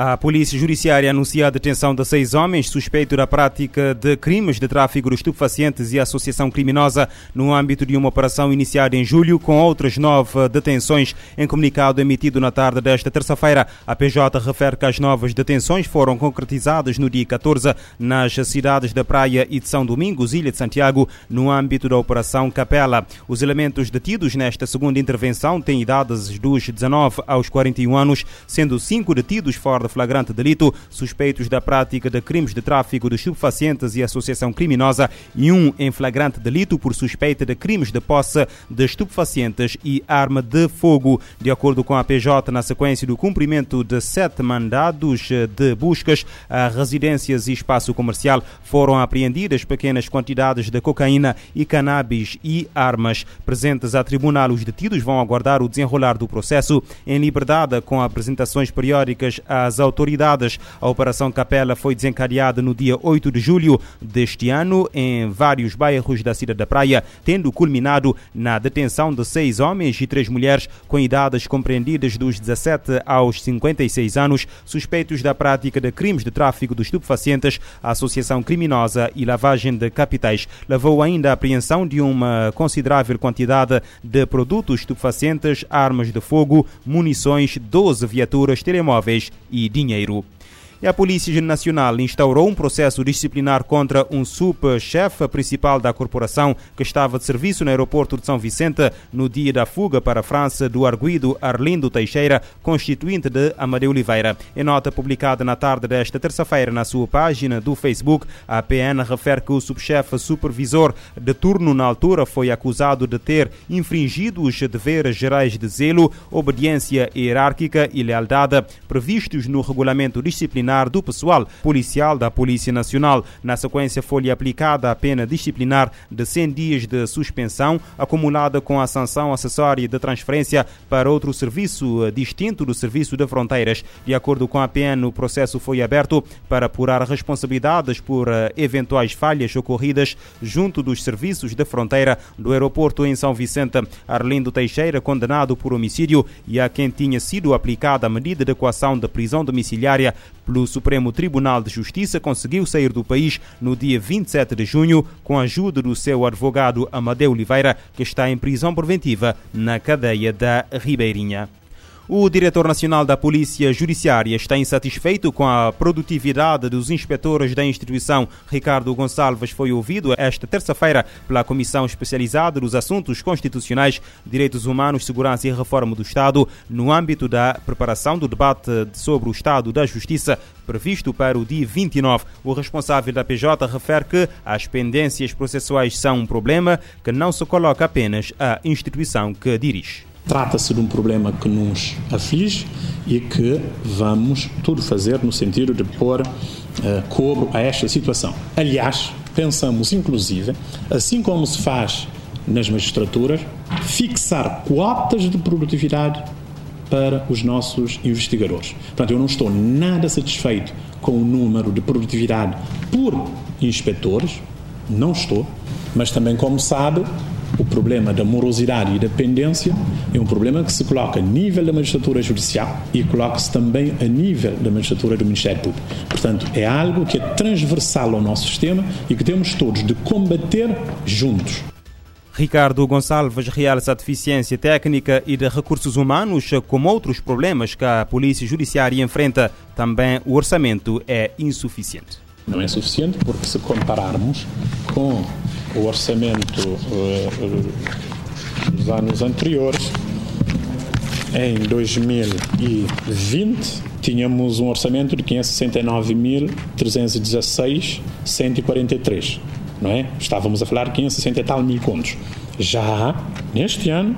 A Polícia Judiciária anuncia a detenção de seis homens suspeitos da prática de crimes de tráfico de estupefacientes e associação criminosa no âmbito de uma operação iniciada em julho, com outras nove detenções. Em comunicado emitido na tarde desta terça-feira, a PJ refere que as novas detenções foram concretizadas no dia 14 nas cidades da Praia e de São Domingos, Ilha de Santiago, no âmbito da Operação Capela. Os elementos detidos nesta segunda intervenção têm idades dos 19 aos 41 anos, sendo cinco detidos fora flagrante delito, suspeitos da prática de crimes de tráfico de estupefacientes e associação criminosa e um em flagrante delito por suspeita de crimes de posse de estupefacientes e arma de fogo. De acordo com a PJ, na sequência do cumprimento de sete mandados de buscas a residências e espaço comercial, foram apreendidas pequenas quantidades de cocaína e cannabis e armas. Presentes a tribunal, os detidos vão aguardar o desenrolar do processo em liberdade com apresentações periódicas às autoridades. A Operação Capela foi desencadeada no dia 8 de julho deste ano em vários bairros da cidade da Praia, tendo culminado na detenção de seis homens e três mulheres com idades compreendidas dos 17 aos 56 anos, suspeitos da prática de crimes de tráfico de estupefacientes, associação criminosa e lavagem de capitais. Levou ainda à apreensão de uma considerável quantidade de produtos estupefacientes, armas de fogo, munições, 12 viaturas, telemóveis e dinheiro. E a Polícia Nacional instaurou um processo disciplinar contra um subchefe principal da corporação que estava de serviço no aeroporto de São Vicente no dia da fuga para a França do arguido Arlindo Teixeira, constituinte de Amadeu Oliveira. Em nota publicada na tarde desta terça-feira na sua página do Facebook, a PN refere que o subchefe supervisor de turno na altura foi acusado de ter infringido os deveres gerais de zelo, obediência hierárquica e lealdade previstos no regulamento disciplinar disciplinar do pessoal policial da Polícia Nacional. Na sequência, foi-lhe aplicada a pena disciplinar de 100 dias de suspensão, acumulada com a sanção acessória de transferência para outro serviço eh, distinto do Serviço de Fronteiras. De acordo com a PN, o processo foi aberto para apurar responsabilidades por eh, eventuais falhas ocorridas junto dos serviços de fronteira do aeroporto em São Vicente. Arlindo Teixeira, condenado por homicídio e a quem tinha sido aplicada a medida de equação de prisão domiciliária pelo Supremo Tribunal de Justiça, conseguiu sair do país no dia 27 de junho com a ajuda do seu advogado Amadeu Oliveira, que está em prisão preventiva na cadeia da Ribeirinha. O diretor nacional da Polícia Judiciária está insatisfeito com a produtividade dos inspetores da instituição. Ricardo Gonçalves foi ouvido esta terça-feira pela Comissão Especializada dos Assuntos Constitucionais, Direitos Humanos, Segurança e Reforma do Estado, no âmbito da preparação do debate sobre o Estado da Justiça previsto para o dia 29. O responsável da PJ refere que as pendências processuais são um problema que não se coloca apenas à instituição que dirige. Trata-se de um problema que nos aflige e que vamos tudo fazer no sentido de pôr uh, cobro a esta situação. Aliás, pensamos inclusive, assim como se faz nas magistraturas, fixar quotas de produtividade para os nossos investigadores. Portanto, eu não estou nada satisfeito com o número de produtividade por inspectores, não estou, mas também, como sabe, o problema da morosidade e dependência é um problema que se coloca a nível da magistratura judicial e coloca-se também a nível da magistratura do Ministério Público. Portanto, é algo que é transversal ao nosso sistema e que temos todos de combater juntos. Ricardo Gonçalves realça a deficiência técnica e de recursos humanos, como outros problemas que a Polícia Judiciária enfrenta. Também o orçamento é insuficiente. Não é suficiente porque, se compararmos com o orçamento uh, dos anos anteriores, em 2020 tínhamos um orçamento de 569.316.143, não é? Estávamos a falar 560 e tal mil contos. Já neste ano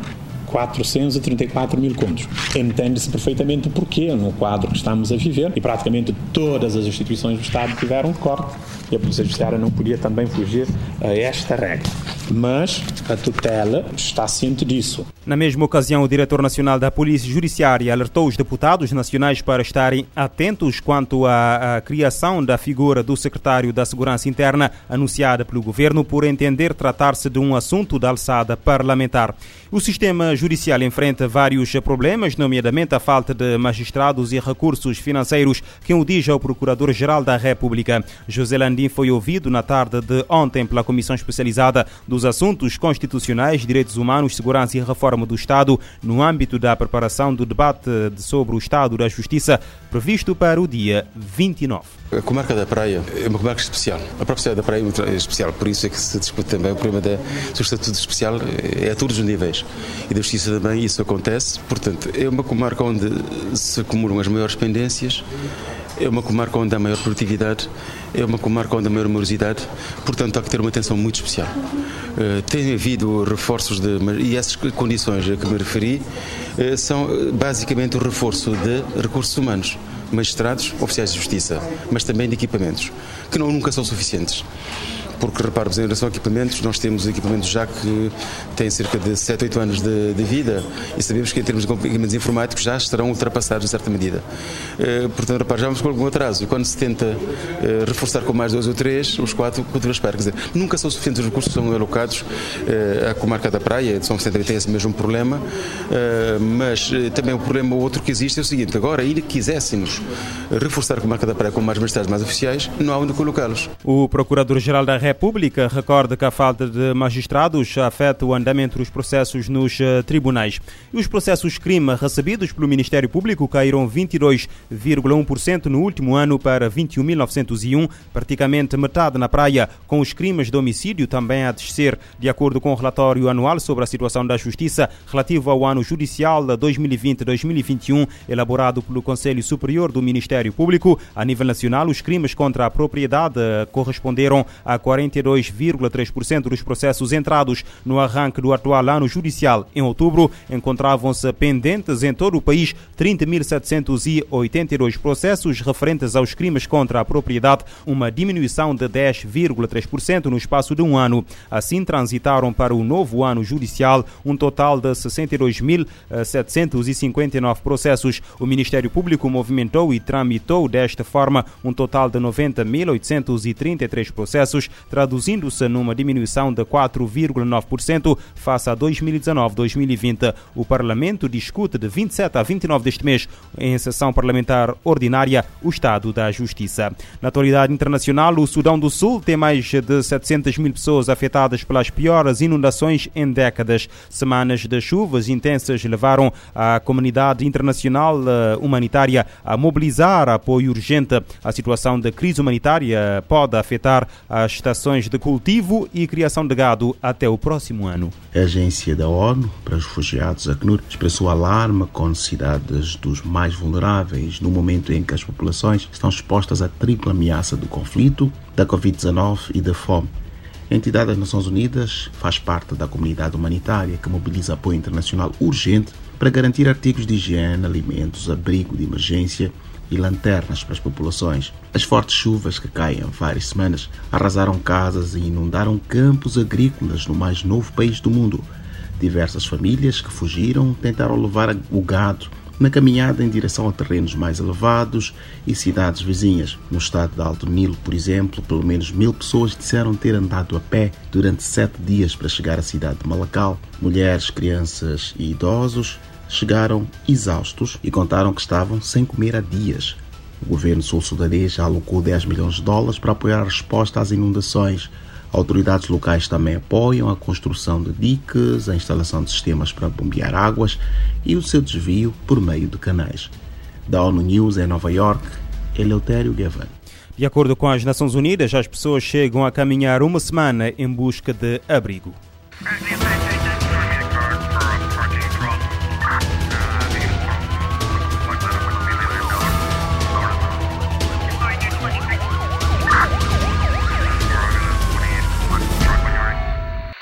434 mil contos. Entende-se perfeitamente o porquê no quadro que estamos a viver e praticamente todas as instituições do Estado tiveram corte e a Polícia Judiciária não podia também fugir a esta regra. Mas a tutela está ciente disso. Na mesma ocasião, o diretor nacional da Polícia Judiciária alertou os deputados nacionais para estarem atentos quanto à, criação da figura do secretário da Segurança Interna anunciada pelo governo por entender tratar-se de um assunto da alçada parlamentar. O sistema judicial enfrenta vários problemas, nomeadamente a falta de magistrados e recursos financeiros, que o diz ao Procurador-Geral da República. José Landim foi ouvido na tarde de ontem pela Comissão Especializada dos Assuntos Constitucionais, Direitos Humanos, Segurança e Reforma do Estado, no âmbito da preparação do debate sobre o Estado da Justiça, previsto para o dia 29. A comarca da Praia é uma comarca especial. A própria cidade da Praia é especial, por isso é que se discute também o problema do estatuto especial é a todos os níveis. E da justiça também isso acontece. Portanto, é uma comarca onde se acumulam as maiores pendências, é uma comarca onde há maior produtividade, é uma comarca onde há maior morosidade, portanto há que ter uma atenção muito especial. Uh, tem havido reforços de. e essas condições a que me referi uh, são basicamente o reforço de recursos humanos magistrados, oficiais de justiça, mas também de equipamentos, que não, nunca são suficientes porque repare, em relação a equipamentos, nós temos equipamentos já que têm cerca de 7, 8 anos de, de vida e sabemos que em termos de equipamentos informáticos já estarão ultrapassados em certa medida. Uh, portanto, repare, já vamos com algum atraso e quando se tenta uh, reforçar com mais dois ou três, os quatro continuam a esperar. Quer dizer, nunca são suficientes os recursos que são alocados uh, à comarca da praia, de São Vicente tem esse mesmo problema, mas também o problema outro que existe é o seguinte, agora, ainda quiséssemos reforçar a comarca da praia com mais magistrados mais oficiais, não há onde colocá-los. O Procurador-Geral da República recorda que a falta de magistrados afeta o andamento dos processos nos eh, tribunais. E os processos crime recebidos pelo Ministério Público caíram 22,1% no último ano para 21.901, praticamente metade na praia, com os crimes de homicídio também a descer, de acordo com o relatório anual sobre a situação da Justiça relativo ao ano judicial 2020-2021, elaborado pelo Conselho Superior do Ministério Público. A nível nacional, os crimes contra a propriedade corresponderam a 40 42,3% dos processos entrados no arranque do atual ano judicial em outubro encontravam-se pendentes em todo o país 30.782 processos referentes aos crimes contra a propriedade, uma diminuição de 10,3% no espaço de um ano. Assim, transitaram para o novo ano judicial um total de 62.759 processos. O Ministério Público movimentou e tramitou desta forma um total de 90.833 processos, traduzindo-se numa diminuição de 4,9% face a 2019-2020. O Parlamento discute de 27 a 29 deste mês, em sessão parlamentar ordinária, o estado da justiça. Na atualidade internacional, o Sudão do Sul tem mais de 700 mil pessoas afetadas pelas piores inundações em décadas. Semanas de chuvas intensas levaram a comunidade internacional eh, humanitária a mobilizar apoio urgente. A situação de crise humanitária pode afetar as estações de cultivo e criação de gado até o próximo ano. A Agência da ONU para os Refugiados, ACNUR, expressou alarme com necessidades dos mais vulneráveis no momento em que as populações estão expostas à tripla ameaça do conflito, da Covid-19 e da fome. A entidade das Nações Unidas faz parte da comunidade humanitária que mobiliza apoio internacional urgente para garantir artigos de higiene, alimentos, abrigo de emergência e lanternas para as populações. As fortes chuvas que caem há várias semanas arrasaram casas e inundaram campos agrícolas no mais novo país do mundo. Diversas famílias que fugiram tentaram levar o gado na caminhada em direção a terrenos mais elevados e cidades vizinhas. No estado de Alto Nilo, por exemplo, pelo menos mil pessoas disseram ter andado a pé durante sete dias para chegar à cidade de Malacal. Mulheres, crianças e idosos chegaram exaustos e contaram que estavam sem comer há dias. O governo sul-sudanês já alocou 10 milhões de dólares para apoiar a resposta às inundações. Autoridades locais também apoiam a construção de diques, a instalação de sistemas para bombear águas e o seu desvio por meio de canais. Da ONU News em Nova York, Eleutério Gavan. De acordo com as Nações Unidas, as pessoas chegam a caminhar uma semana em busca de abrigo.